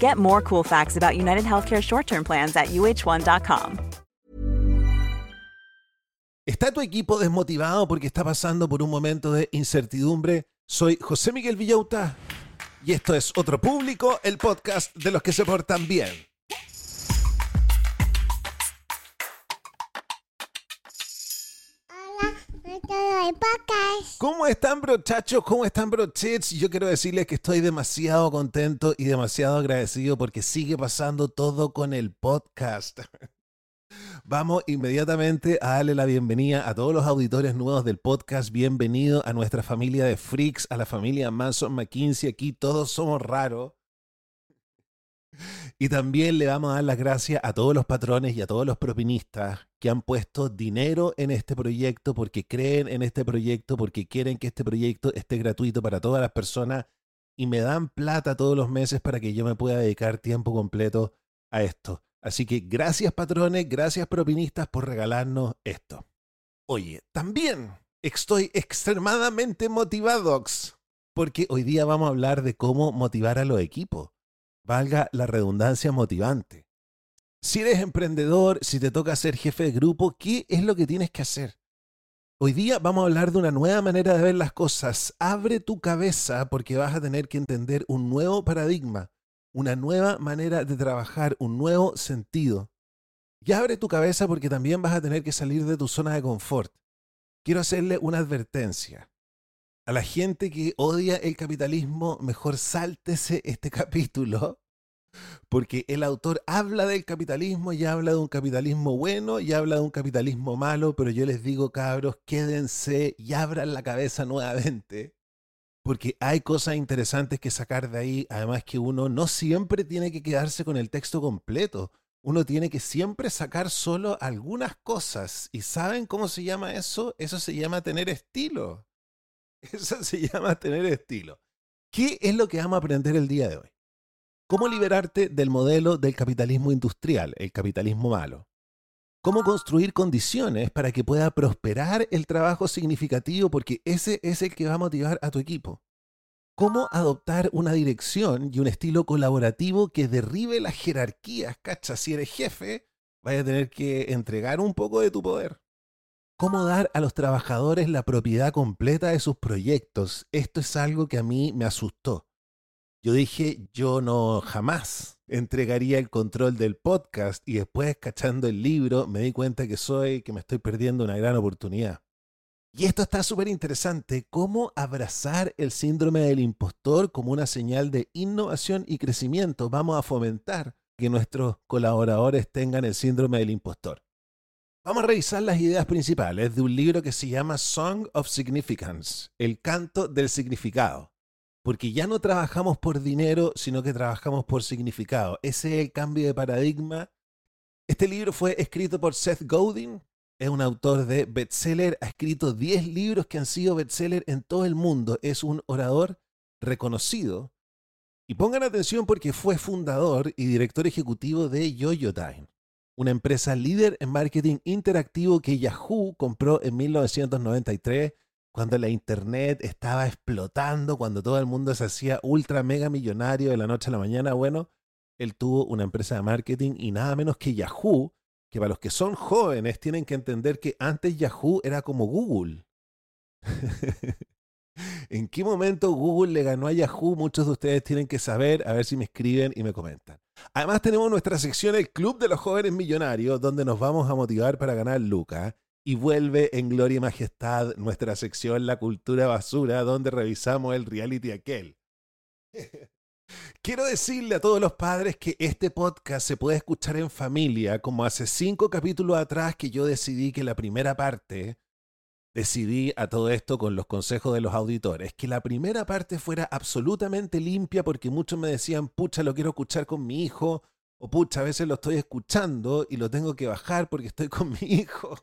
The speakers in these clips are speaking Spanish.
Get more cool facts about United Healthcare short term plans at uh1.com. ¿Está tu equipo desmotivado porque está pasando por un momento de incertidumbre? Soy José Miguel Villauta y esto es Otro Público, el podcast de los que se portan bien. ¿Cómo están, brochachos? ¿Cómo están, brochets? Yo quiero decirles que estoy demasiado contento y demasiado agradecido porque sigue pasando todo con el podcast. Vamos inmediatamente a darle la bienvenida a todos los auditores nuevos del podcast. Bienvenido a nuestra familia de freaks, a la familia Manson McKinsey. Aquí todos somos raros. Y también le vamos a dar las gracias a todos los patrones y a todos los propinistas que han puesto dinero en este proyecto porque creen en este proyecto, porque quieren que este proyecto esté gratuito para todas las personas y me dan plata todos los meses para que yo me pueda dedicar tiempo completo a esto. Así que gracias patrones, gracias propinistas por regalarnos esto. Oye, también estoy extremadamente motivado porque hoy día vamos a hablar de cómo motivar a los equipos valga la redundancia motivante. Si eres emprendedor, si te toca ser jefe de grupo, ¿qué es lo que tienes que hacer? Hoy día vamos a hablar de una nueva manera de ver las cosas. Abre tu cabeza porque vas a tener que entender un nuevo paradigma, una nueva manera de trabajar, un nuevo sentido. Y abre tu cabeza porque también vas a tener que salir de tu zona de confort. Quiero hacerle una advertencia. A la gente que odia el capitalismo, mejor sáltese este capítulo, porque el autor habla del capitalismo y habla de un capitalismo bueno y habla de un capitalismo malo, pero yo les digo, cabros, quédense y abran la cabeza nuevamente, porque hay cosas interesantes que sacar de ahí, además que uno no siempre tiene que quedarse con el texto completo. Uno tiene que siempre sacar solo algunas cosas. ¿Y saben cómo se llama eso? Eso se llama tener estilo. Eso se llama tener estilo. ¿Qué es lo que vamos a aprender el día de hoy? ¿Cómo liberarte del modelo del capitalismo industrial, el capitalismo malo? ¿Cómo construir condiciones para que pueda prosperar el trabajo significativo? Porque ese es el que va a motivar a tu equipo. ¿Cómo adoptar una dirección y un estilo colaborativo que derribe las jerarquías? Cacha, si eres jefe, vaya a tener que entregar un poco de tu poder cómo dar a los trabajadores la propiedad completa de sus proyectos. Esto es algo que a mí me asustó. Yo dije, yo no jamás entregaría el control del podcast y después cachando el libro me di cuenta que soy, que me estoy perdiendo una gran oportunidad. Y esto está súper interesante, cómo abrazar el síndrome del impostor como una señal de innovación y crecimiento. Vamos a fomentar que nuestros colaboradores tengan el síndrome del impostor. Vamos a revisar las ideas principales de un libro que se llama Song of Significance, el canto del significado. Porque ya no trabajamos por dinero, sino que trabajamos por significado. Ese es el cambio de paradigma. Este libro fue escrito por Seth Godin, es un autor de bestseller, ha escrito 10 libros que han sido bestseller en todo el mundo, es un orador reconocido. Y pongan atención porque fue fundador y director ejecutivo de Yo-Yo Time. Una empresa líder en marketing interactivo que Yahoo compró en 1993 cuando la internet estaba explotando, cuando todo el mundo se hacía ultra mega millonario de la noche a la mañana. Bueno, él tuvo una empresa de marketing y nada menos que Yahoo, que para los que son jóvenes tienen que entender que antes Yahoo era como Google. ¿En qué momento Google le ganó a Yahoo? Muchos de ustedes tienen que saber, a ver si me escriben y me comentan. Además tenemos nuestra sección El Club de los Jóvenes Millonarios, donde nos vamos a motivar para ganar Luca. Y vuelve en gloria y majestad nuestra sección La Cultura Basura, donde revisamos el reality aquel. Quiero decirle a todos los padres que este podcast se puede escuchar en familia, como hace cinco capítulos atrás que yo decidí que la primera parte decidí a todo esto con los consejos de los auditores, que la primera parte fuera absolutamente limpia porque muchos me decían, pucha, lo quiero escuchar con mi hijo, o pucha, a veces lo estoy escuchando y lo tengo que bajar porque estoy con mi hijo.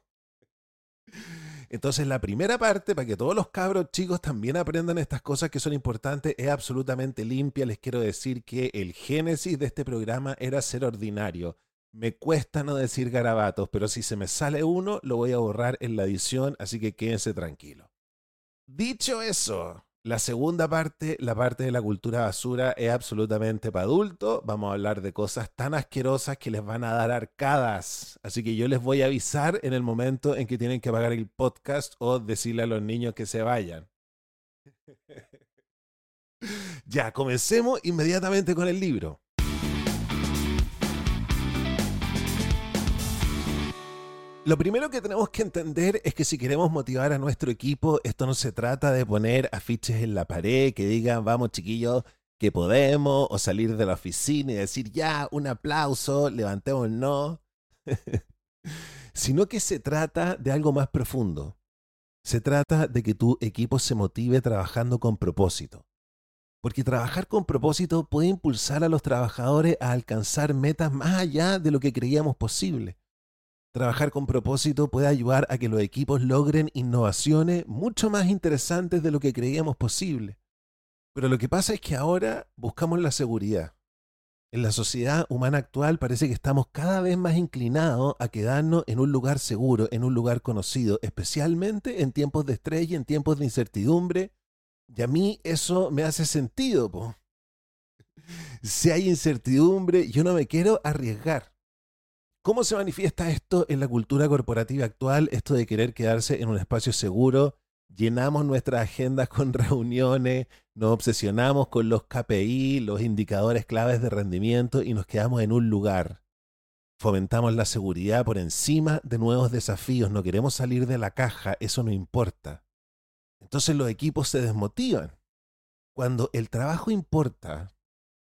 Entonces la primera parte, para que todos los cabros chicos también aprendan estas cosas que son importantes, es absolutamente limpia. Les quiero decir que el génesis de este programa era ser ordinario. Me cuesta no decir garabatos, pero si se me sale uno, lo voy a borrar en la edición, así que quédense tranquilos. Dicho eso, la segunda parte, la parte de la cultura basura, es absolutamente para adultos. Vamos a hablar de cosas tan asquerosas que les van a dar arcadas. Así que yo les voy a avisar en el momento en que tienen que apagar el podcast o decirle a los niños que se vayan. ya, comencemos inmediatamente con el libro. Lo primero que tenemos que entender es que si queremos motivar a nuestro equipo, esto no se trata de poner afiches en la pared que digan, vamos chiquillos, que podemos, o salir de la oficina y decir, ya, un aplauso, levantemos no, sino que se trata de algo más profundo. Se trata de que tu equipo se motive trabajando con propósito. Porque trabajar con propósito puede impulsar a los trabajadores a alcanzar metas más allá de lo que creíamos posible. Trabajar con propósito puede ayudar a que los equipos logren innovaciones mucho más interesantes de lo que creíamos posible. Pero lo que pasa es que ahora buscamos la seguridad. En la sociedad humana actual parece que estamos cada vez más inclinados a quedarnos en un lugar seguro, en un lugar conocido, especialmente en tiempos de estrés y en tiempos de incertidumbre. Y a mí eso me hace sentido. Si hay incertidumbre, yo no me quiero arriesgar. ¿Cómo se manifiesta esto en la cultura corporativa actual? Esto de querer quedarse en un espacio seguro. Llenamos nuestras agendas con reuniones, nos obsesionamos con los KPI, los indicadores claves de rendimiento y nos quedamos en un lugar. Fomentamos la seguridad por encima de nuevos desafíos, no queremos salir de la caja, eso no importa. Entonces los equipos se desmotivan. Cuando el trabajo importa,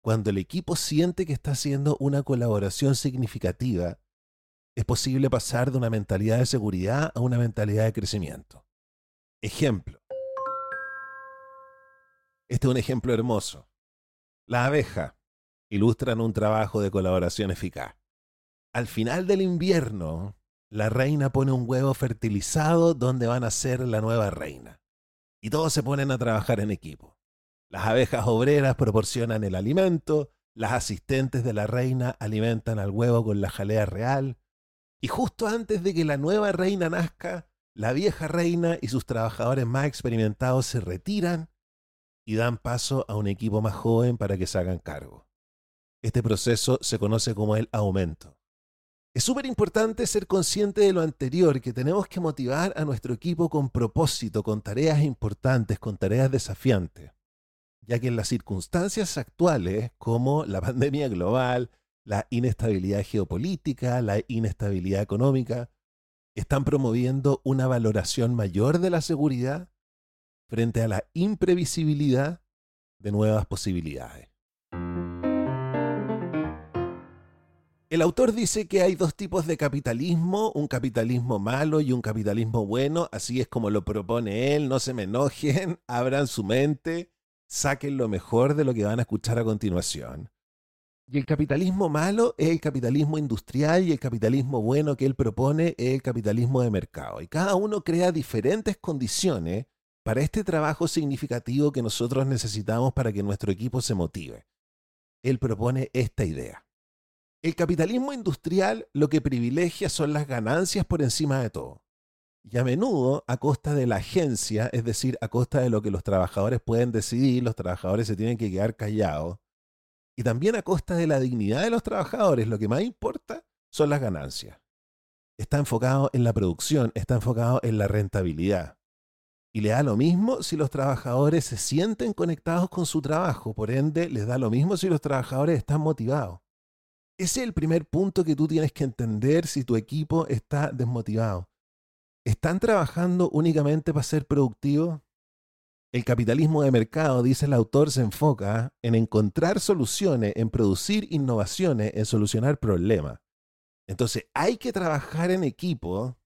cuando el equipo siente que está haciendo una colaboración significativa, es posible pasar de una mentalidad de seguridad a una mentalidad de crecimiento. Ejemplo. Este es un ejemplo hermoso. La abeja ilustran un trabajo de colaboración eficaz. Al final del invierno, la reina pone un huevo fertilizado donde van a ser la nueva reina. Y todos se ponen a trabajar en equipo. Las abejas obreras proporcionan el alimento, las asistentes de la reina alimentan al huevo con la jalea real, y justo antes de que la nueva reina nazca, la vieja reina y sus trabajadores más experimentados se retiran y dan paso a un equipo más joven para que se hagan cargo. Este proceso se conoce como el aumento. Es súper importante ser consciente de lo anterior, que tenemos que motivar a nuestro equipo con propósito, con tareas importantes, con tareas desafiantes ya que en las circunstancias actuales, como la pandemia global, la inestabilidad geopolítica, la inestabilidad económica, están promoviendo una valoración mayor de la seguridad frente a la imprevisibilidad de nuevas posibilidades. El autor dice que hay dos tipos de capitalismo, un capitalismo malo y un capitalismo bueno, así es como lo propone él, no se me enojen, abran su mente saquen lo mejor de lo que van a escuchar a continuación. Y el capitalismo malo es el capitalismo industrial y el capitalismo bueno que él propone es el capitalismo de mercado. Y cada uno crea diferentes condiciones para este trabajo significativo que nosotros necesitamos para que nuestro equipo se motive. Él propone esta idea. El capitalismo industrial lo que privilegia son las ganancias por encima de todo. Y a menudo a costa de la agencia, es decir, a costa de lo que los trabajadores pueden decidir, los trabajadores se tienen que quedar callados. Y también a costa de la dignidad de los trabajadores, lo que más importa son las ganancias. Está enfocado en la producción, está enfocado en la rentabilidad. Y le da lo mismo si los trabajadores se sienten conectados con su trabajo, por ende les da lo mismo si los trabajadores están motivados. Ese es el primer punto que tú tienes que entender si tu equipo está desmotivado. ¿Están trabajando únicamente para ser productivos? El capitalismo de mercado, dice el autor, se enfoca en encontrar soluciones, en producir innovaciones, en solucionar problemas. Entonces hay que trabajar en equipo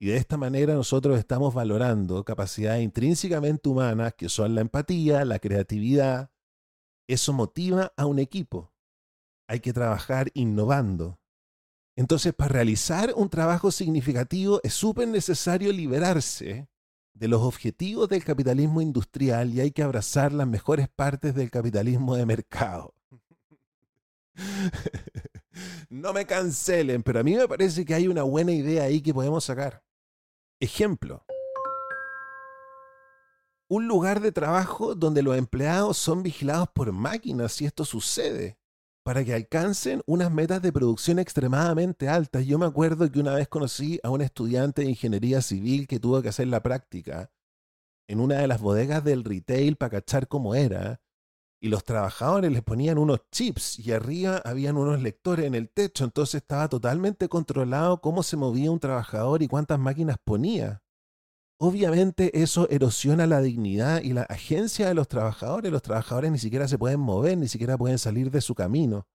y de esta manera nosotros estamos valorando capacidades intrínsecamente humanas que son la empatía, la creatividad. Eso motiva a un equipo. Hay que trabajar innovando. Entonces, para realizar un trabajo significativo es súper necesario liberarse de los objetivos del capitalismo industrial y hay que abrazar las mejores partes del capitalismo de mercado. no me cancelen, pero a mí me parece que hay una buena idea ahí que podemos sacar. Ejemplo. Un lugar de trabajo donde los empleados son vigilados por máquinas si esto sucede para que alcancen unas metas de producción extremadamente altas. Yo me acuerdo que una vez conocí a un estudiante de ingeniería civil que tuvo que hacer la práctica en una de las bodegas del retail para cachar cómo era. Y los trabajadores les ponían unos chips y arriba habían unos lectores en el techo. Entonces estaba totalmente controlado cómo se movía un trabajador y cuántas máquinas ponía. Obviamente eso erosiona la dignidad y la agencia de los trabajadores. Los trabajadores ni siquiera se pueden mover, ni siquiera pueden salir de su camino.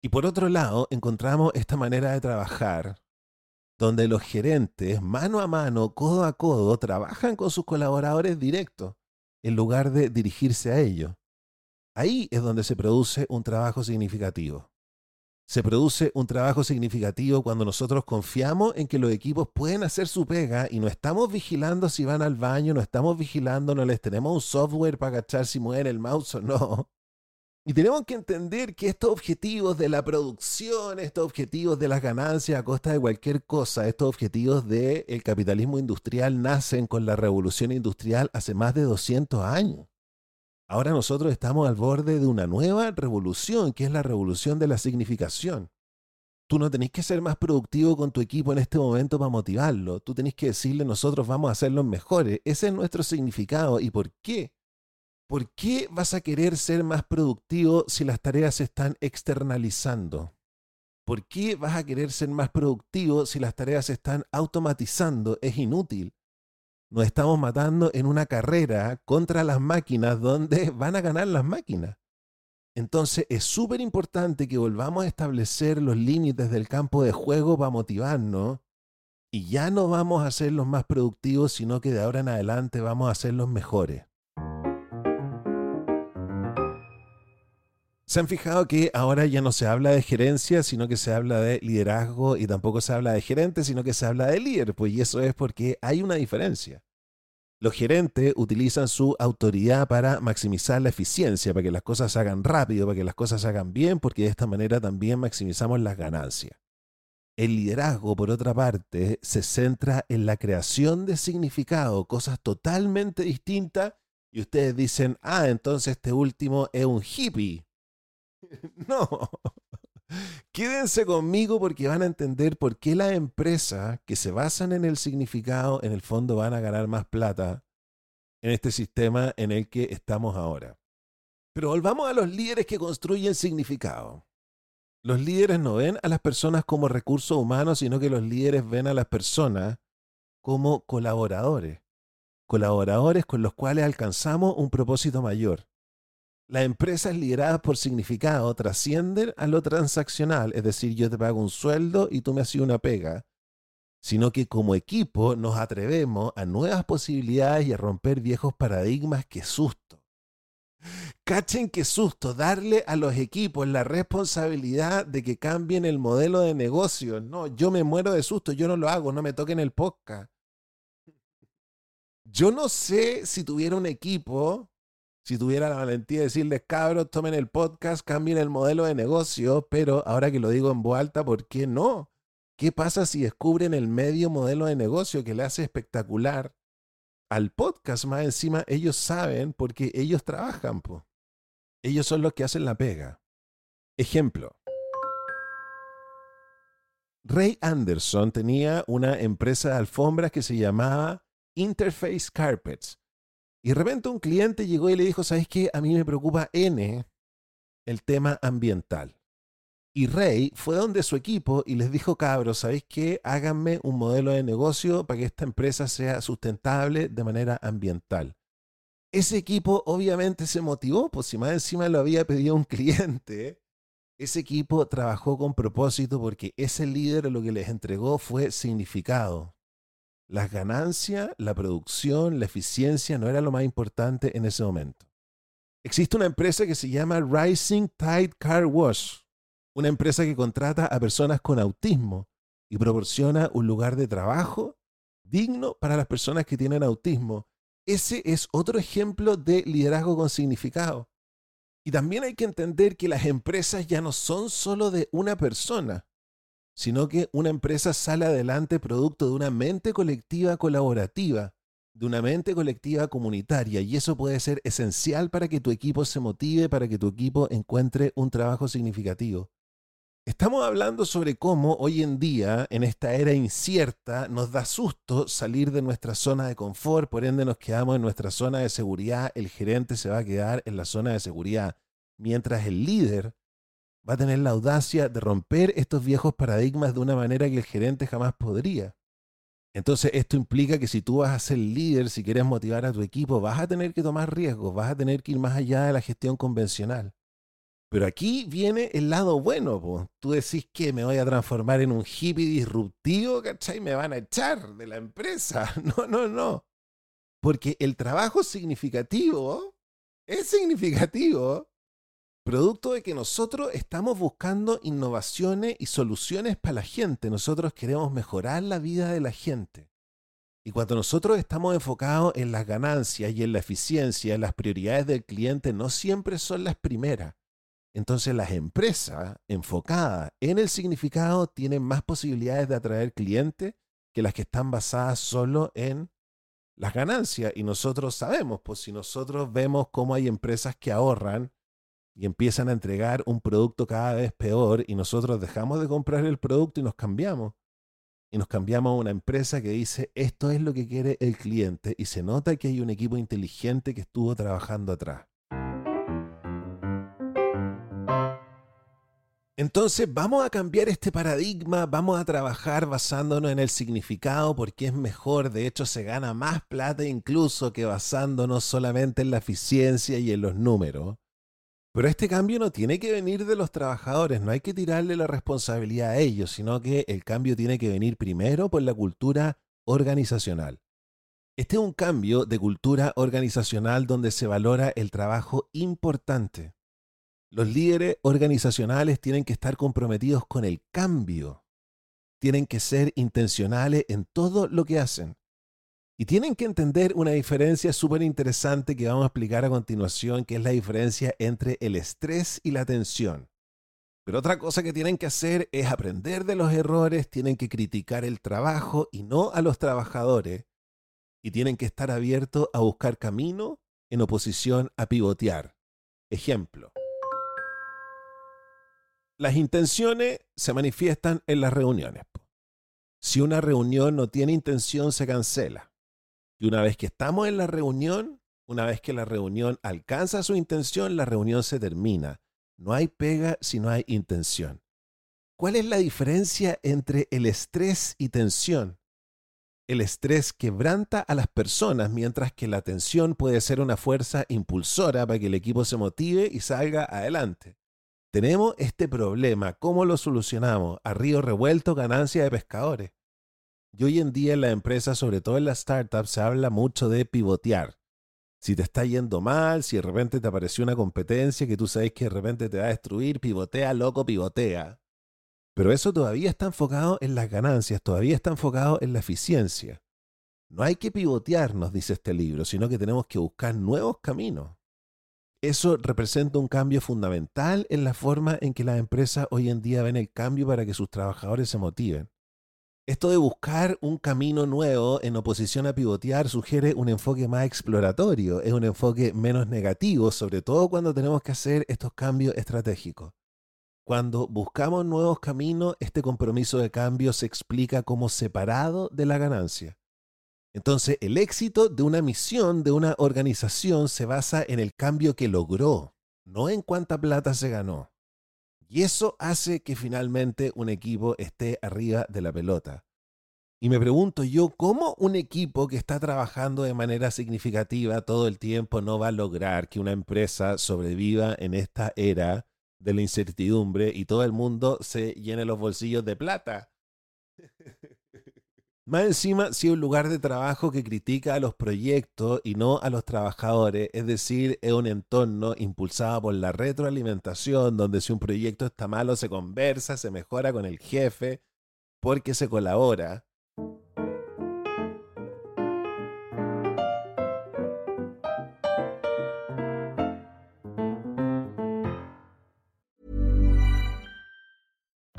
Y por otro lado, encontramos esta manera de trabajar donde los gerentes, mano a mano, codo a codo, trabajan con sus colaboradores directos en lugar de dirigirse a ellos. Ahí es donde se produce un trabajo significativo. Se produce un trabajo significativo cuando nosotros confiamos en que los equipos pueden hacer su pega y no estamos vigilando si van al baño, no estamos vigilando, no les tenemos un software para cachar si mueven el mouse o no. Y tenemos que entender que estos objetivos de la producción, estos objetivos de las ganancias a costa de cualquier cosa, estos objetivos del capitalismo industrial nacen con la revolución industrial hace más de 200 años. Ahora nosotros estamos al borde de una nueva revolución, que es la revolución de la significación. Tú no tenés que ser más productivo con tu equipo en este momento para motivarlo. Tú tenés que decirle, nosotros vamos a ser los mejores. Ese es nuestro significado. ¿Y por qué? ¿Por qué vas a querer ser más productivo si las tareas se están externalizando? ¿Por qué vas a querer ser más productivo si las tareas se están automatizando? Es inútil nos estamos matando en una carrera contra las máquinas donde van a ganar las máquinas. Entonces es súper importante que volvamos a establecer los límites del campo de juego para motivarnos y ya no vamos a ser los más productivos, sino que de ahora en adelante vamos a ser los mejores. ¿Se han fijado que ahora ya no se habla de gerencia, sino que se habla de liderazgo y tampoco se habla de gerente, sino que se habla de líder? Pues y eso es porque hay una diferencia. Los gerentes utilizan su autoridad para maximizar la eficiencia, para que las cosas se hagan rápido, para que las cosas se hagan bien, porque de esta manera también maximizamos las ganancias. El liderazgo, por otra parte, se centra en la creación de significado, cosas totalmente distintas, y ustedes dicen, ah, entonces este último es un hippie. No. Quédense conmigo porque van a entender por qué las empresas que se basan en el significado en el fondo van a ganar más plata en este sistema en el que estamos ahora. Pero volvamos a los líderes que construyen significado. Los líderes no ven a las personas como recursos humanos, sino que los líderes ven a las personas como colaboradores. Colaboradores con los cuales alcanzamos un propósito mayor. Las empresas lideradas por significado trascienden a lo transaccional, es decir, yo te pago un sueldo y tú me haces una pega, sino que como equipo nos atrevemos a nuevas posibilidades y a romper viejos paradigmas. ¡Qué susto! Cachen qué susto darle a los equipos la responsabilidad de que cambien el modelo de negocio. No, yo me muero de susto, yo no lo hago, no me toquen el podcast. Yo no sé si tuviera un equipo si tuviera la valentía de decirles, cabros, tomen el podcast, cambien el modelo de negocio, pero ahora que lo digo en voz alta, ¿por qué no? ¿Qué pasa si descubren el medio modelo de negocio que le hace espectacular al podcast? Más encima, ellos saben porque ellos trabajan, po. ellos son los que hacen la pega. Ejemplo. Ray Anderson tenía una empresa de alfombras que se llamaba Interface Carpets. Y de repente un cliente llegó y le dijo, ¿sabes qué? A mí me preocupa N el tema ambiental. Y Ray fue donde su equipo y les dijo, cabros, ¿sabéis qué? Háganme un modelo de negocio para que esta empresa sea sustentable de manera ambiental. Ese equipo obviamente se motivó, pues si más encima lo había pedido un cliente, ese equipo trabajó con propósito porque ese líder lo que les entregó fue significado. Las ganancias, la producción, la eficiencia no era lo más importante en ese momento. Existe una empresa que se llama Rising Tide Car Wash, una empresa que contrata a personas con autismo y proporciona un lugar de trabajo digno para las personas que tienen autismo. Ese es otro ejemplo de liderazgo con significado. Y también hay que entender que las empresas ya no son solo de una persona, sino que una empresa sale adelante producto de una mente colectiva colaborativa, de una mente colectiva comunitaria, y eso puede ser esencial para que tu equipo se motive, para que tu equipo encuentre un trabajo significativo. Estamos hablando sobre cómo hoy en día, en esta era incierta, nos da susto salir de nuestra zona de confort, por ende nos quedamos en nuestra zona de seguridad, el gerente se va a quedar en la zona de seguridad, mientras el líder va a tener la audacia de romper estos viejos paradigmas de una manera que el gerente jamás podría. Entonces esto implica que si tú vas a ser líder, si quieres motivar a tu equipo, vas a tener que tomar riesgos, vas a tener que ir más allá de la gestión convencional. Pero aquí viene el lado bueno, tú decís que me voy a transformar en un hippie disruptivo, ¿cachai? Me van a echar de la empresa. No, no, no. Porque el trabajo significativo es significativo producto de que nosotros estamos buscando innovaciones y soluciones para la gente. Nosotros queremos mejorar la vida de la gente. Y cuando nosotros estamos enfocados en las ganancias y en la eficiencia, las prioridades del cliente no siempre son las primeras. Entonces las empresas enfocadas en el significado tienen más posibilidades de atraer clientes que las que están basadas solo en las ganancias. Y nosotros sabemos, pues si nosotros vemos cómo hay empresas que ahorran y empiezan a entregar un producto cada vez peor y nosotros dejamos de comprar el producto y nos cambiamos. Y nos cambiamos a una empresa que dice, esto es lo que quiere el cliente y se nota que hay un equipo inteligente que estuvo trabajando atrás. Entonces vamos a cambiar este paradigma, vamos a trabajar basándonos en el significado porque es mejor, de hecho se gana más plata incluso que basándonos solamente en la eficiencia y en los números. Pero este cambio no tiene que venir de los trabajadores, no hay que tirarle la responsabilidad a ellos, sino que el cambio tiene que venir primero por la cultura organizacional. Este es un cambio de cultura organizacional donde se valora el trabajo importante. Los líderes organizacionales tienen que estar comprometidos con el cambio. Tienen que ser intencionales en todo lo que hacen. Y tienen que entender una diferencia súper interesante que vamos a explicar a continuación, que es la diferencia entre el estrés y la tensión. Pero otra cosa que tienen que hacer es aprender de los errores, tienen que criticar el trabajo y no a los trabajadores. Y tienen que estar abiertos a buscar camino en oposición a pivotear. Ejemplo. Las intenciones se manifiestan en las reuniones. Si una reunión no tiene intención, se cancela. Y una vez que estamos en la reunión, una vez que la reunión alcanza su intención, la reunión se termina. No hay pega si no hay intención. ¿Cuál es la diferencia entre el estrés y tensión? El estrés quebranta a las personas, mientras que la tensión puede ser una fuerza impulsora para que el equipo se motive y salga adelante. Tenemos este problema, ¿cómo lo solucionamos? A río revuelto, ganancia de pescadores. Y hoy en día en la empresa, sobre todo en las startups, se habla mucho de pivotear. Si te está yendo mal, si de repente te apareció una competencia que tú sabes que de repente te va a destruir, pivotea, loco, pivotea. Pero eso todavía está enfocado en las ganancias, todavía está enfocado en la eficiencia. No hay que pivotear, nos dice este libro, sino que tenemos que buscar nuevos caminos. Eso representa un cambio fundamental en la forma en que las empresas hoy en día ven el cambio para que sus trabajadores se motiven. Esto de buscar un camino nuevo en oposición a pivotear sugiere un enfoque más exploratorio, es un enfoque menos negativo, sobre todo cuando tenemos que hacer estos cambios estratégicos. Cuando buscamos nuevos caminos, este compromiso de cambio se explica como separado de la ganancia. Entonces, el éxito de una misión, de una organización, se basa en el cambio que logró, no en cuánta plata se ganó. Y eso hace que finalmente un equipo esté arriba de la pelota. Y me pregunto yo, ¿cómo un equipo que está trabajando de manera significativa todo el tiempo no va a lograr que una empresa sobreviva en esta era de la incertidumbre y todo el mundo se llene los bolsillos de plata? Más encima, si es un lugar de trabajo que critica a los proyectos y no a los trabajadores, es decir, es un entorno impulsado por la retroalimentación, donde si un proyecto está malo se conversa, se mejora con el jefe, porque se colabora.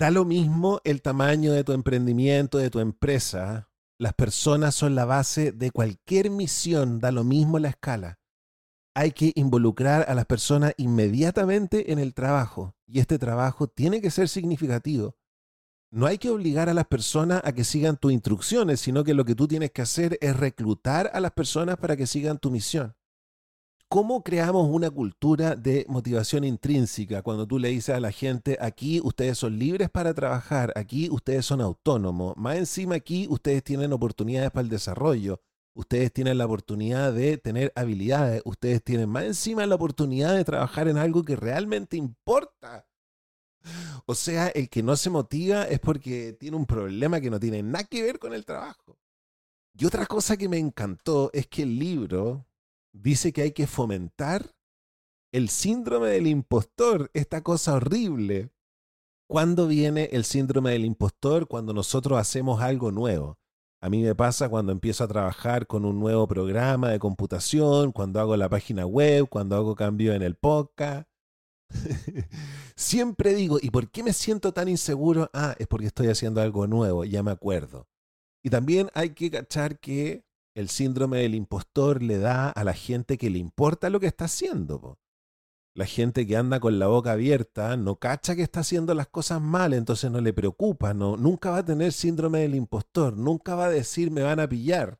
Da lo mismo el tamaño de tu emprendimiento, de tu empresa. Las personas son la base de cualquier misión, da lo mismo la escala. Hay que involucrar a las personas inmediatamente en el trabajo y este trabajo tiene que ser significativo. No hay que obligar a las personas a que sigan tus instrucciones, sino que lo que tú tienes que hacer es reclutar a las personas para que sigan tu misión. ¿Cómo creamos una cultura de motivación intrínseca cuando tú le dices a la gente, aquí ustedes son libres para trabajar, aquí ustedes son autónomos, más encima aquí ustedes tienen oportunidades para el desarrollo, ustedes tienen la oportunidad de tener habilidades, ustedes tienen más encima la oportunidad de trabajar en algo que realmente importa? O sea, el que no se motiva es porque tiene un problema que no tiene nada que ver con el trabajo. Y otra cosa que me encantó es que el libro dice que hay que fomentar el síndrome del impostor, esta cosa horrible. ¿Cuándo viene el síndrome del impostor? Cuando nosotros hacemos algo nuevo. A mí me pasa cuando empiezo a trabajar con un nuevo programa de computación, cuando hago la página web, cuando hago cambio en el podcast. Siempre digo, ¿y por qué me siento tan inseguro? Ah, es porque estoy haciendo algo nuevo, ya me acuerdo. Y también hay que cachar que el síndrome del impostor le da a la gente que le importa lo que está haciendo. La gente que anda con la boca abierta no cacha que está haciendo las cosas mal, entonces no le preocupa, no, nunca va a tener síndrome del impostor, nunca va a decir me van a pillar.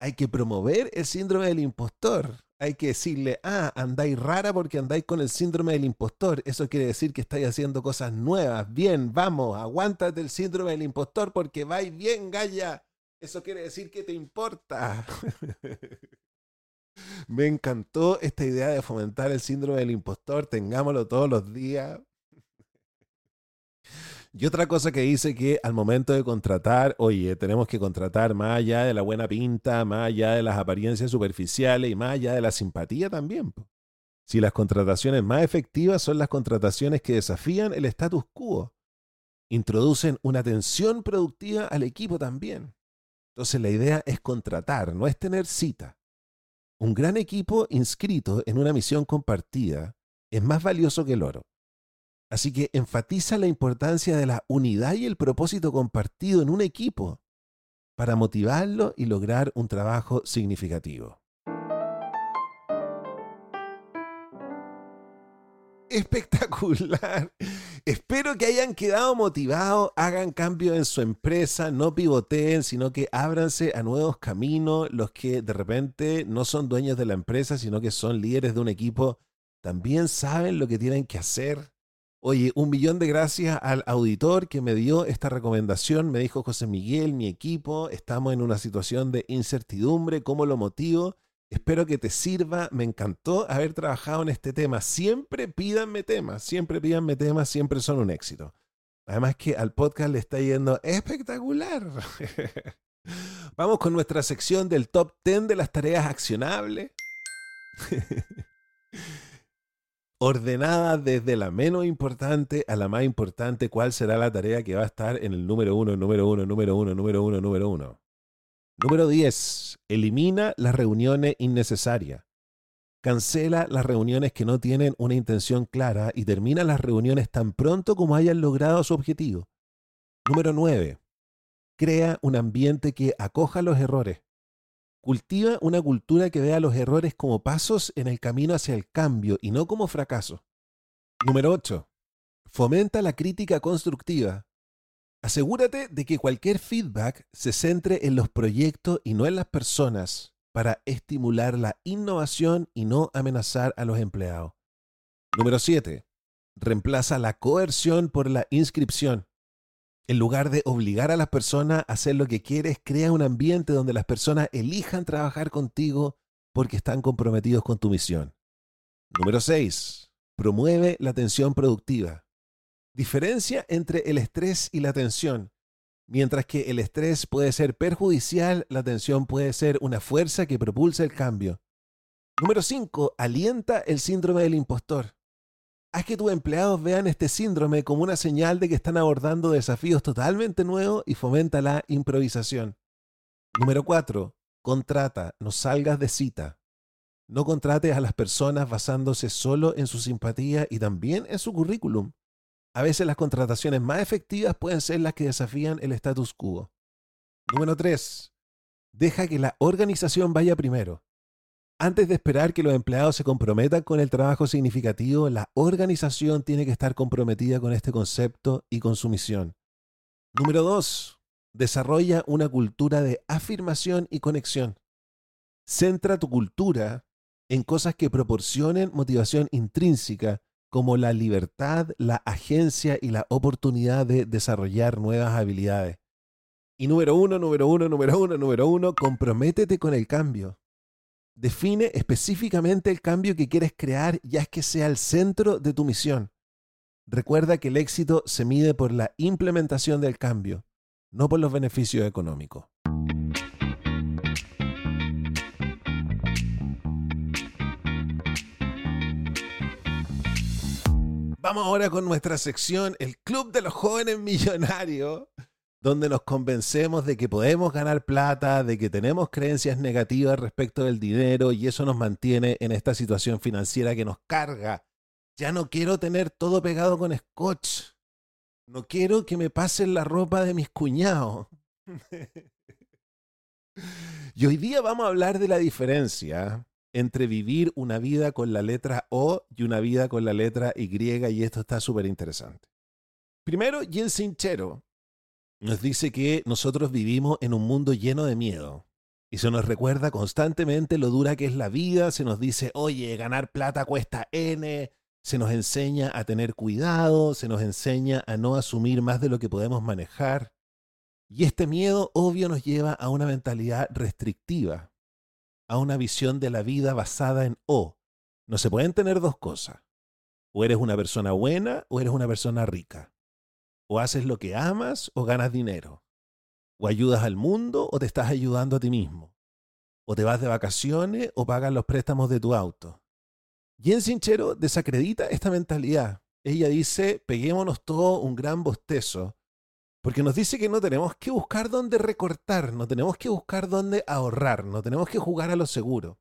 Hay que promover el síndrome del impostor. Hay que decirle, ah, andáis rara porque andáis con el síndrome del impostor. Eso quiere decir que estáis haciendo cosas nuevas. Bien, vamos, aguántate el síndrome del impostor porque vais bien, Gaya. Eso quiere decir que te importa. Me encantó esta idea de fomentar el síndrome del impostor. Tengámoslo todos los días. Y otra cosa que dice que al momento de contratar, oye, tenemos que contratar más allá de la buena pinta, más allá de las apariencias superficiales y más allá de la simpatía también. Si las contrataciones más efectivas son las contrataciones que desafían el status quo, introducen una tensión productiva al equipo también. Entonces la idea es contratar, no es tener cita. Un gran equipo inscrito en una misión compartida es más valioso que el oro. Así que enfatiza la importancia de la unidad y el propósito compartido en un equipo para motivarlo y lograr un trabajo significativo. Espectacular. Espero que hayan quedado motivados, hagan cambio en su empresa, no pivoteen, sino que ábranse a nuevos caminos. Los que de repente no son dueños de la empresa, sino que son líderes de un equipo, también saben lo que tienen que hacer. Oye, un millón de gracias al auditor que me dio esta recomendación. Me dijo José Miguel, mi equipo, estamos en una situación de incertidumbre, ¿cómo lo motivo? Espero que te sirva. Me encantó haber trabajado en este tema. Siempre pídanme temas, siempre pídanme temas, siempre son un éxito. Además que al podcast le está yendo espectacular. Vamos con nuestra sección del top 10 de las tareas accionables. Ordenada desde la menos importante a la más importante, ¿cuál será la tarea que va a estar en el número uno, número uno, número uno, número uno, número uno? Número 10. Elimina las reuniones innecesarias. Cancela las reuniones que no tienen una intención clara y termina las reuniones tan pronto como hayan logrado su objetivo. Número 9. Crea un ambiente que acoja los errores. Cultiva una cultura que vea los errores como pasos en el camino hacia el cambio y no como fracaso. Número 8. Fomenta la crítica constructiva. Asegúrate de que cualquier feedback se centre en los proyectos y no en las personas para estimular la innovación y no amenazar a los empleados. Número 7. Reemplaza la coerción por la inscripción. En lugar de obligar a las personas a hacer lo que quieres, crea un ambiente donde las personas elijan trabajar contigo porque están comprometidos con tu misión. Número 6. Promueve la atención productiva. Diferencia entre el estrés y la tensión. Mientras que el estrés puede ser perjudicial, la tensión puede ser una fuerza que propulsa el cambio. Número 5. Alienta el síndrome del impostor. Haz que tus empleados vean este síndrome como una señal de que están abordando desafíos totalmente nuevos y fomenta la improvisación. Número 4. Contrata, no salgas de cita. No contrates a las personas basándose solo en su simpatía y también en su currículum. A veces las contrataciones más efectivas pueden ser las que desafían el status quo. Número 3. Deja que la organización vaya primero. Antes de esperar que los empleados se comprometan con el trabajo significativo, la organización tiene que estar comprometida con este concepto y con su misión. Número 2. Desarrolla una cultura de afirmación y conexión. Centra tu cultura en cosas que proporcionen motivación intrínseca como la libertad, la agencia y la oportunidad de desarrollar nuevas habilidades. Y número uno, número uno, número uno, número uno, comprométete con el cambio. Define específicamente el cambio que quieres crear ya que sea el centro de tu misión. Recuerda que el éxito se mide por la implementación del cambio, no por los beneficios económicos. Vamos ahora con nuestra sección, el Club de los Jóvenes Millonarios, donde nos convencemos de que podemos ganar plata, de que tenemos creencias negativas respecto del dinero y eso nos mantiene en esta situación financiera que nos carga. Ya no quiero tener todo pegado con scotch. No quiero que me pasen la ropa de mis cuñados. y hoy día vamos a hablar de la diferencia entre vivir una vida con la letra O y una vida con la letra Y, y esto está súper interesante. Primero, Jen Sinchero nos dice que nosotros vivimos en un mundo lleno de miedo. Y se nos recuerda constantemente lo dura que es la vida, se nos dice, oye, ganar plata cuesta N, se nos enseña a tener cuidado, se nos enseña a no asumir más de lo que podemos manejar. Y este miedo obvio nos lleva a una mentalidad restrictiva, a una visión de la vida basada en O. No se pueden tener dos cosas. O eres una persona buena o eres una persona rica. O haces lo que amas o ganas dinero. O ayudas al mundo o te estás ayudando a ti mismo. O te vas de vacaciones o pagas los préstamos de tu auto. Jen Sinchero desacredita esta mentalidad. Ella dice, peguémonos todo un gran bostezo porque nos dice que no tenemos que buscar dónde recortar, no tenemos que buscar dónde ahorrar, no tenemos que jugar a lo seguro.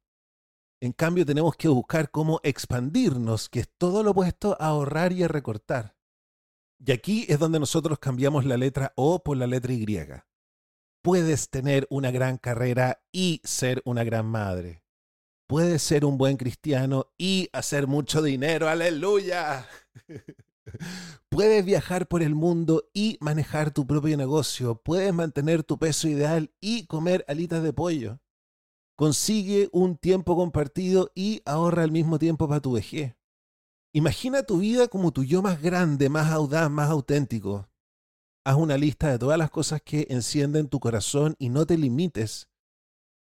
En cambio, tenemos que buscar cómo expandirnos, que es todo lo opuesto a ahorrar y a recortar. Y aquí es donde nosotros cambiamos la letra O por la letra Y. Puedes tener una gran carrera y ser una gran madre. puedes ser un buen cristiano y hacer mucho dinero. Aleluya. Puedes viajar por el mundo y manejar tu propio negocio. Puedes mantener tu peso ideal y comer alitas de pollo. Consigue un tiempo compartido y ahorra al mismo tiempo para tu vejez. Imagina tu vida como tu yo más grande, más audaz, más auténtico. Haz una lista de todas las cosas que encienden tu corazón y no te limites.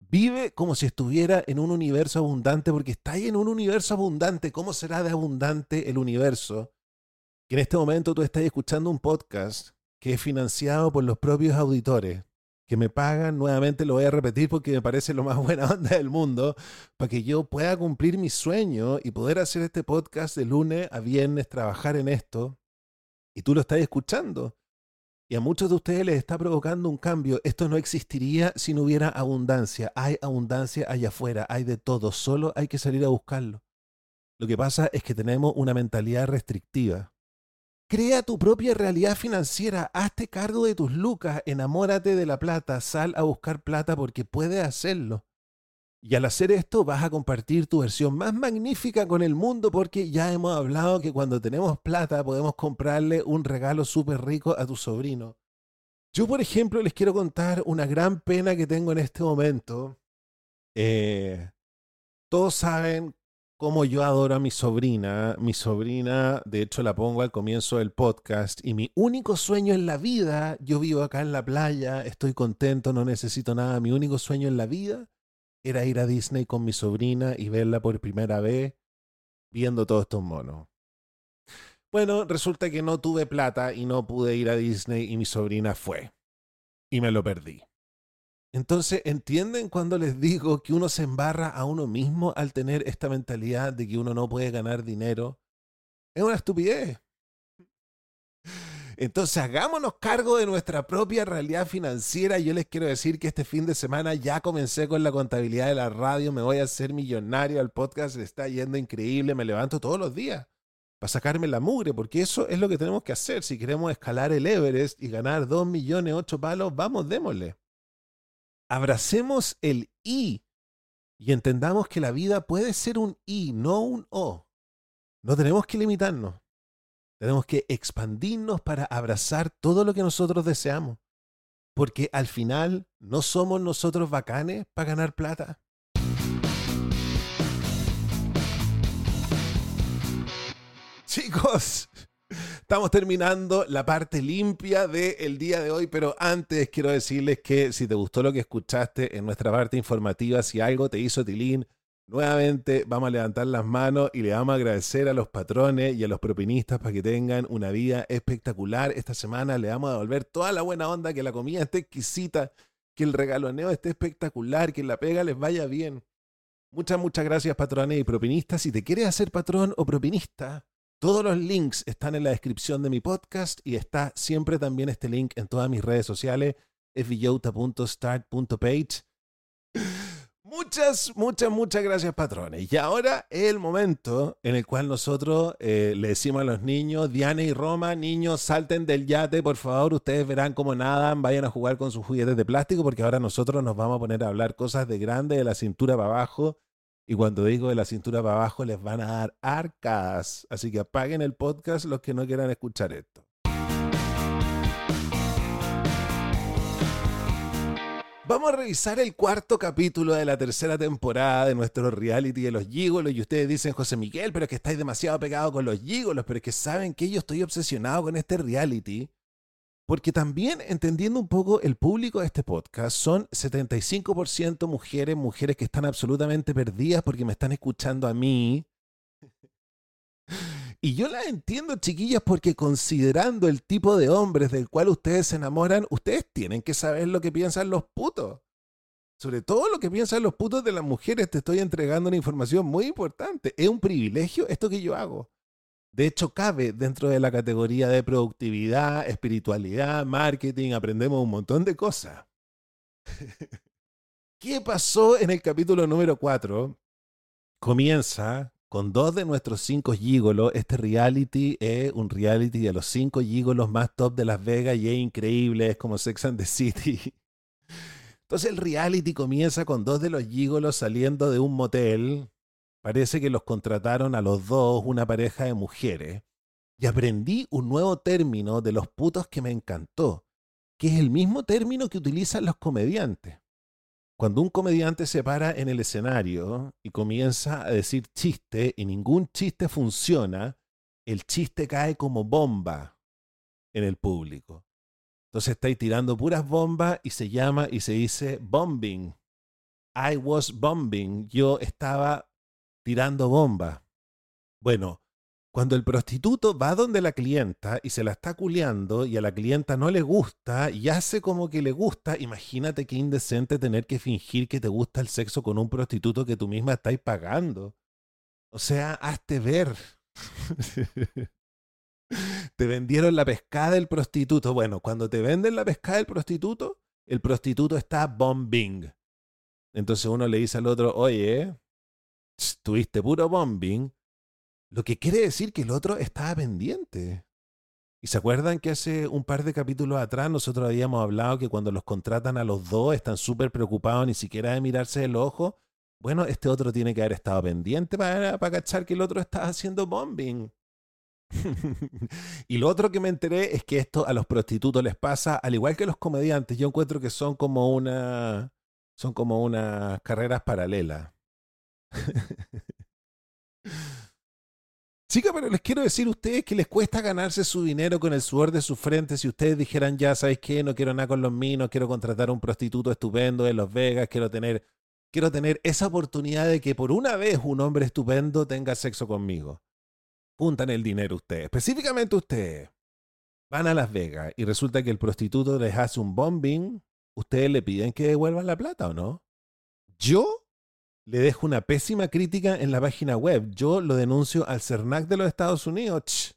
Vive como si estuviera en un universo abundante, porque está ahí en un universo abundante. ¿Cómo será de abundante el universo? Que en este momento tú estás escuchando un podcast que es financiado por los propios auditores, que me pagan, nuevamente lo voy a repetir porque me parece lo más buena onda del mundo, para que yo pueda cumplir mi sueño y poder hacer este podcast de lunes a viernes, trabajar en esto. Y tú lo estás escuchando. Y a muchos de ustedes les está provocando un cambio. Esto no existiría si no hubiera abundancia. Hay abundancia allá afuera, hay de todo, solo hay que salir a buscarlo. Lo que pasa es que tenemos una mentalidad restrictiva. Crea tu propia realidad financiera, hazte cargo de tus lucas, enamórate de la plata, sal a buscar plata porque puedes hacerlo. Y al hacer esto vas a compartir tu versión más magnífica con el mundo porque ya hemos hablado que cuando tenemos plata podemos comprarle un regalo súper rico a tu sobrino. Yo, por ejemplo, les quiero contar una gran pena que tengo en este momento. Eh, todos saben cómo yo adoro a mi sobrina. Mi sobrina, de hecho, la pongo al comienzo del podcast. Y mi único sueño en la vida, yo vivo acá en la playa, estoy contento, no necesito nada. Mi único sueño en la vida era ir a Disney con mi sobrina y verla por primera vez viendo todos estos monos. Bueno, resulta que no tuve plata y no pude ir a Disney y mi sobrina fue. Y me lo perdí. Entonces, ¿entienden cuando les digo que uno se embarra a uno mismo al tener esta mentalidad de que uno no puede ganar dinero? Es una estupidez. Entonces hagámonos cargo de nuestra propia realidad financiera. Yo les quiero decir que este fin de semana ya comencé con la contabilidad de la radio, me voy a hacer millonario, el podcast está yendo increíble, me levanto todos los días para sacarme la mugre, porque eso es lo que tenemos que hacer. Si queremos escalar el Everest y ganar 2 millones, 8 palos, vamos, démosle. Abracemos el I y entendamos que la vida puede ser un I, no un O. No tenemos que limitarnos. Tenemos que expandirnos para abrazar todo lo que nosotros deseamos. Porque al final no somos nosotros bacanes para ganar plata. Chicos, estamos terminando la parte limpia del día de hoy, pero antes quiero decirles que si te gustó lo que escuchaste en nuestra parte informativa, si algo te hizo tilín, Nuevamente vamos a levantar las manos y le vamos a agradecer a los patrones y a los propinistas para que tengan una vida espectacular. Esta semana le vamos a devolver toda la buena onda, que la comida esté exquisita, que el regaloneo esté espectacular, que la pega les vaya bien. Muchas, muchas gracias patrones y propinistas. Si te quieres hacer patrón o propinista, todos los links están en la descripción de mi podcast y está siempre también este link en todas mis redes sociales, fvillota.start.page. Muchas, muchas, muchas gracias, patrones. Y ahora es el momento en el cual nosotros eh, le decimos a los niños, Diana y Roma, niños, salten del yate, por favor, ustedes verán cómo nadan, vayan a jugar con sus juguetes de plástico, porque ahora nosotros nos vamos a poner a hablar cosas de grande, de la cintura para abajo. Y cuando digo de la cintura para abajo, les van a dar arcas. Así que apaguen el podcast los que no quieran escuchar esto. Vamos a revisar el cuarto capítulo de la tercera temporada de nuestro reality de los gigolos. Y ustedes dicen, José Miguel, pero es que estáis demasiado pegados con los gigolos. Pero es que saben que yo estoy obsesionado con este reality. Porque también, entendiendo un poco el público de este podcast, son 75% mujeres, mujeres que están absolutamente perdidas porque me están escuchando a mí. Y yo la entiendo, chiquillas, porque considerando el tipo de hombres del cual ustedes se enamoran, ustedes tienen que saber lo que piensan los putos. Sobre todo lo que piensan los putos de las mujeres, te estoy entregando una información muy importante. Es un privilegio esto que yo hago. De hecho, cabe dentro de la categoría de productividad, espiritualidad, marketing, aprendemos un montón de cosas. ¿Qué pasó en el capítulo número 4? Comienza con dos de nuestros cinco gigolos. Este reality es un reality de los cinco gigolos más top de Las Vegas y es increíble, es como Sex and the City. Entonces el reality comienza con dos de los gigolos saliendo de un motel. Parece que los contrataron a los dos, una pareja de mujeres. Y aprendí un nuevo término de los putos que me encantó, que es el mismo término que utilizan los comediantes. Cuando un comediante se para en el escenario y comienza a decir chiste y ningún chiste funciona, el chiste cae como bomba en el público. Entonces estáis tirando puras bombas y se llama y se dice bombing. I was bombing. Yo estaba tirando bomba. Bueno, cuando el prostituto va donde la clienta y se la está culeando y a la clienta no le gusta y hace como que le gusta, imagínate qué indecente tener que fingir que te gusta el sexo con un prostituto que tú misma estáis pagando. O sea, hazte ver. te vendieron la pescada del prostituto. Bueno, cuando te venden la pescada del prostituto, el prostituto está bombing. Entonces uno le dice al otro, oye, tuviste puro bombing lo que quiere decir que el otro estaba pendiente. ¿Y se acuerdan que hace un par de capítulos atrás nosotros habíamos hablado que cuando los contratan a los dos están súper preocupados ni siquiera de mirarse el ojo? Bueno, este otro tiene que haber estado pendiente para, para cachar que el otro está haciendo bombing. y lo otro que me enteré es que esto a los prostitutos les pasa, al igual que a los comediantes, yo encuentro que son como una. son como unas carreras paralelas. Chica, pero les quiero decir a ustedes que les cuesta ganarse su dinero con el sudor de su frente si ustedes dijeran, ya, ¿sabes qué? No quiero nada con los minos, quiero contratar a un prostituto estupendo de Las Vegas, quiero tener, quiero tener esa oportunidad de que por una vez un hombre estupendo tenga sexo conmigo. Juntan el dinero ustedes, específicamente ustedes. Van a Las Vegas y resulta que el prostituto les hace un bombing, ustedes le piden que devuelvan la plata o no. Yo le dejo una pésima crítica en la página web. Yo lo denuncio al CERNAC de los Estados Unidos.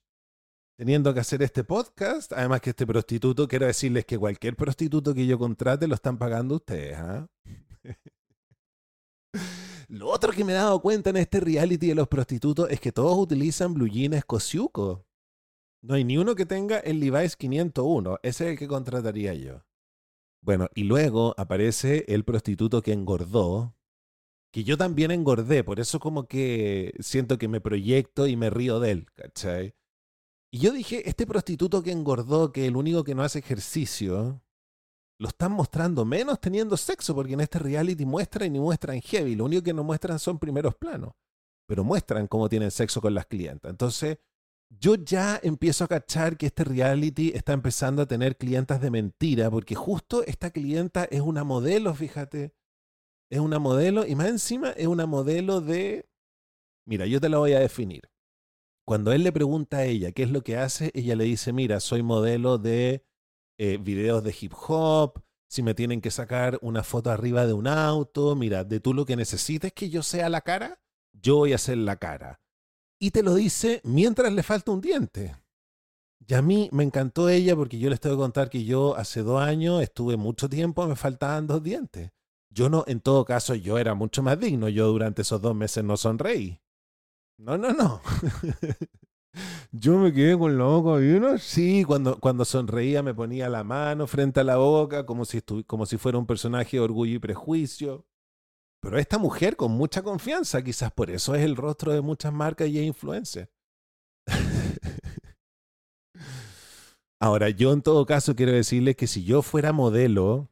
Teniendo que hacer este podcast, además que este prostituto, quiero decirles que cualquier prostituto que yo contrate lo están pagando ustedes. ¿ah? lo otro que me he dado cuenta en este reality de los prostitutos es que todos utilizan blue jeans cosiuco. No hay ni uno que tenga el Levi's 501. Ese es el que contrataría yo. Bueno, y luego aparece el prostituto que engordó, que yo también engordé, por eso como que siento que me proyecto y me río de él, ¿cachai? Y yo dije, este prostituto que engordó, que el único que no hace ejercicio, lo están mostrando menos teniendo sexo, porque en este reality muestran y muestran heavy, lo único que no muestran son primeros planos, pero muestran cómo tienen sexo con las clientas. Entonces, yo ya empiezo a cachar que este reality está empezando a tener clientas de mentira, porque justo esta clienta es una modelo, fíjate, es una modelo y más encima es una modelo de... Mira, yo te la voy a definir. Cuando él le pregunta a ella qué es lo que hace, ella le dice, mira, soy modelo de eh, videos de hip hop, si me tienen que sacar una foto arriba de un auto, mira, de tú lo que necesites que yo sea la cara, yo voy a hacer la cara. Y te lo dice mientras le falta un diente. Y a mí me encantó ella porque yo les tengo que contar que yo hace dos años estuve mucho tiempo, me faltaban dos dientes. Yo no, en todo caso, yo era mucho más digno. Yo durante esos dos meses no sonreí. No, no, no. yo me quedé con la boca abierta. Sí, cuando, cuando sonreía me ponía la mano frente a la boca como si, como si fuera un personaje de orgullo y prejuicio. Pero esta mujer con mucha confianza, quizás por eso es el rostro de muchas marcas y influencers. Ahora, yo en todo caso quiero decirles que si yo fuera modelo,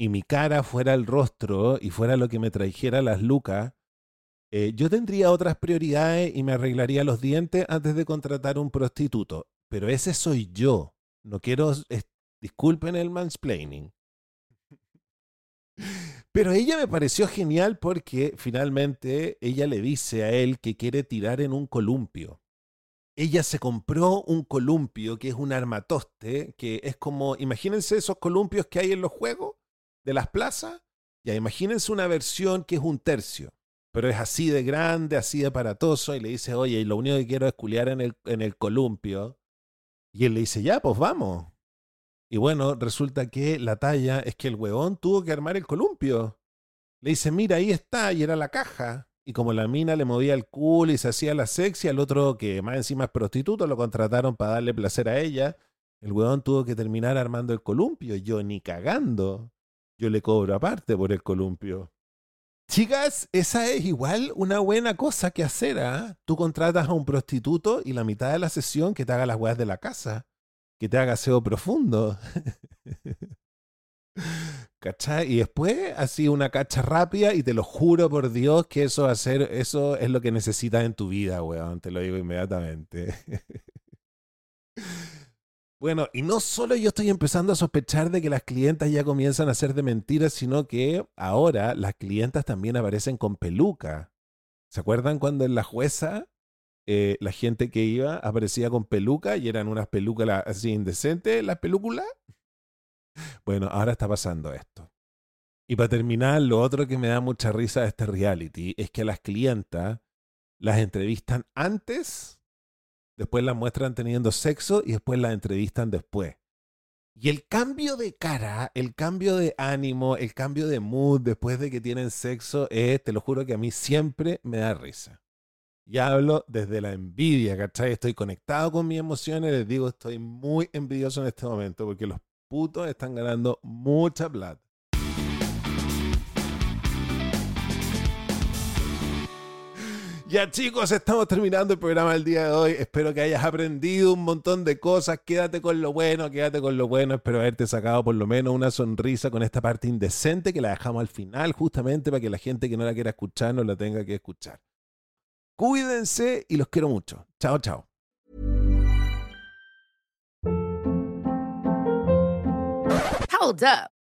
y mi cara fuera el rostro y fuera lo que me trajera las lucas, eh, yo tendría otras prioridades y me arreglaría los dientes antes de contratar un prostituto. Pero ese soy yo. No quiero, disculpen el mansplaining. Pero ella me pareció genial porque finalmente ella le dice a él que quiere tirar en un columpio. Ella se compró un columpio que es un armatoste, que es como, imagínense esos columpios que hay en los juegos, de las plazas, ya imagínense una versión que es un tercio, pero es así de grande, así de aparatoso, y le dice, oye, y lo único que quiero es culiar en el, en el columpio. Y él le dice, ya, pues vamos. Y bueno, resulta que la talla es que el huevón tuvo que armar el columpio. Le dice, mira, ahí está, y era la caja. Y como la mina le movía el culo y se hacía la sexy, al otro que más encima es prostituto, lo contrataron para darle placer a ella. El huevón tuvo que terminar armando el columpio. Yo ni cagando. Yo le cobro aparte por el columpio. Chicas, esa es igual una buena cosa que hacer, ¿ah? Tú contratas a un prostituto y la mitad de la sesión que te haga las weas de la casa, que te haga aseo profundo. ¿Cachai? Y después, así una cacha rápida, y te lo juro por Dios que eso, hacer, eso es lo que necesitas en tu vida, weón. Te lo digo inmediatamente. Bueno, y no solo yo estoy empezando a sospechar de que las clientas ya comienzan a ser de mentiras, sino que ahora las clientas también aparecen con peluca. ¿Se acuerdan cuando en la jueza eh, la gente que iba aparecía con peluca y eran unas pelucas así indecentes, las películas? Bueno, ahora está pasando esto. Y para terminar, lo otro que me da mucha risa de este reality es que a las clientas las entrevistan antes después las muestran teniendo sexo y después las entrevistan después. Y el cambio de cara, el cambio de ánimo, el cambio de mood después de que tienen sexo es, te lo juro que a mí siempre me da risa. Y hablo desde la envidia, ¿cachai? Estoy conectado con mis emociones, les digo, estoy muy envidioso en este momento porque los putos están ganando mucha plata. Ya chicos, estamos terminando el programa del día de hoy. Espero que hayas aprendido un montón de cosas. Quédate con lo bueno, quédate con lo bueno. Espero haberte sacado por lo menos una sonrisa con esta parte indecente que la dejamos al final, justamente para que la gente que no la quiera escuchar no la tenga que escuchar. Cuídense y los quiero mucho. Chao, chao. Hold up.